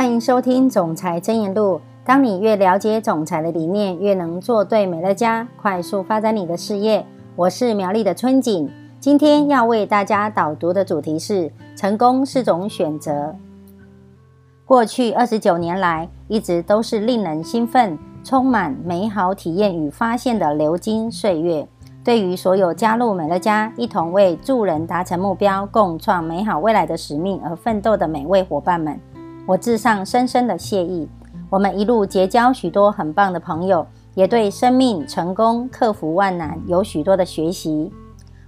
欢迎收听《总裁真言录》。当你越了解总裁的理念，越能做对美乐家，快速发展你的事业。我是苗栗的春景，今天要为大家导读的主题是：成功是种选择。过去二十九年来，一直都是令人兴奋、充满美好体验与发现的流金岁月。对于所有加入美乐家，一同为助人达成目标、共创美好未来的使命而奋斗的每位伙伴们，我致上深深的谢意。我们一路结交许多很棒的朋友，也对生命、成功、克服万难有许多的学习。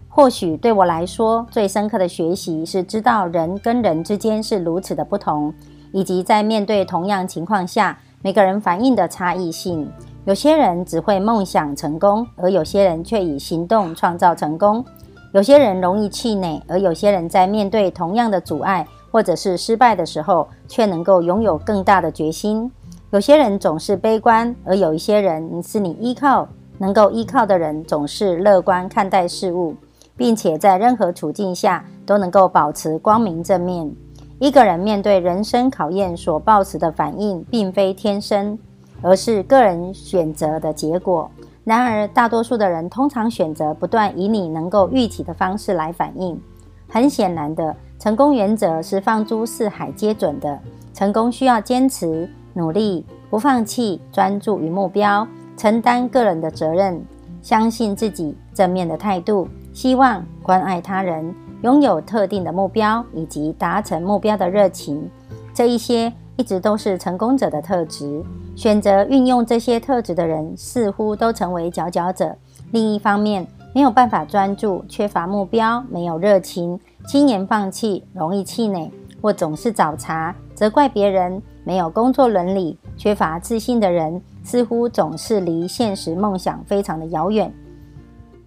或许对我来说，最深刻的学习是知道人跟人之间是如此的不同，以及在面对同样情况下，每个人反应的差异性。有些人只会梦想成功，而有些人却以行动创造成功。有些人容易气馁，而有些人在面对同样的阻碍或者是失败的时候，却能够拥有更大的决心。有些人总是悲观，而有一些人是你依靠、能够依靠的人，总是乐观看待事物，并且在任何处境下都能够保持光明正面。一个人面对人生考验所抱持的反应，并非天生。而是个人选择的结果。然而，大多数的人通常选择不断以你能够预期的方式来反应。很显然的，成功原则是放诸四海皆准的。成功需要坚持、努力、不放弃、专注于目标、承担个人的责任、相信自己、正面的态度、希望、关爱他人、拥有特定的目标以及达成目标的热情。这一些。一直都是成功者的特质。选择运用这些特质的人，似乎都成为佼佼者。另一方面，没有办法专注、缺乏目标、没有热情、轻言放弃、容易气馁，或总是找茬、责怪别人、没有工作伦理、缺乏自信的人，似乎总是离现实梦想非常的遥远。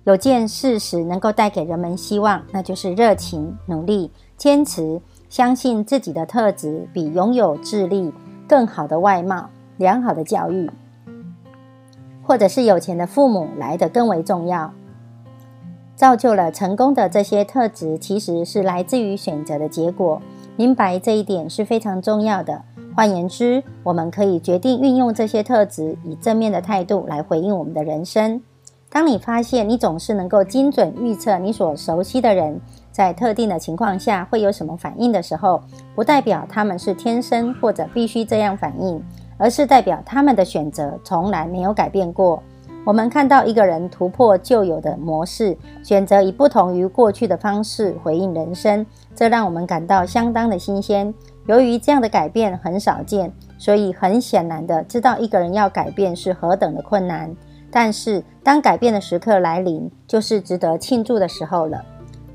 有件事实能够带给人们希望，那就是热情、努力、坚持。相信自己的特质比拥有智力、更好的外貌、良好的教育，或者是有钱的父母来的更为重要。造就了成功的这些特质，其实是来自于选择的结果。明白这一点是非常重要的。换言之，我们可以决定运用这些特质，以正面的态度来回应我们的人生。当你发现你总是能够精准预测你所熟悉的人。在特定的情况下会有什么反应的时候，不代表他们是天生或者必须这样反应，而是代表他们的选择从来没有改变过。我们看到一个人突破旧有的模式，选择以不同于过去的方式回应人生，这让我们感到相当的新鲜。由于这样的改变很少见，所以很显然的知道一个人要改变是何等的困难。但是当改变的时刻来临，就是值得庆祝的时候了。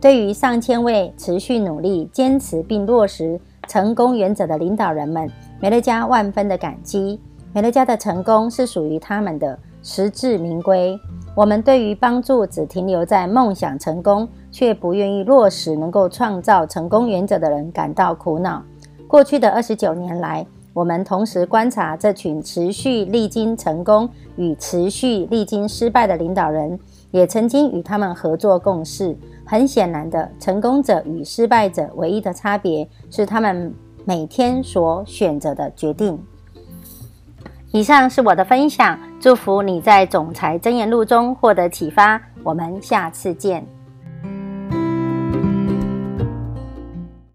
对于上千位持续努力、坚持并落实成功原则的领导人们，美乐家万分的感激。美乐家的成功是属于他们的，实至名归。我们对于帮助只停留在梦想成功，却不愿意落实能够创造成功原则的人感到苦恼。过去的二十九年来，我们同时观察这群持续历经成功与持续历经失败的领导人，也曾经与他们合作共事。很显然的，成功者与失败者唯一的差别是他们每天所选择的决定。以上是我的分享，祝福你在总裁真言录中获得启发。我们下次见。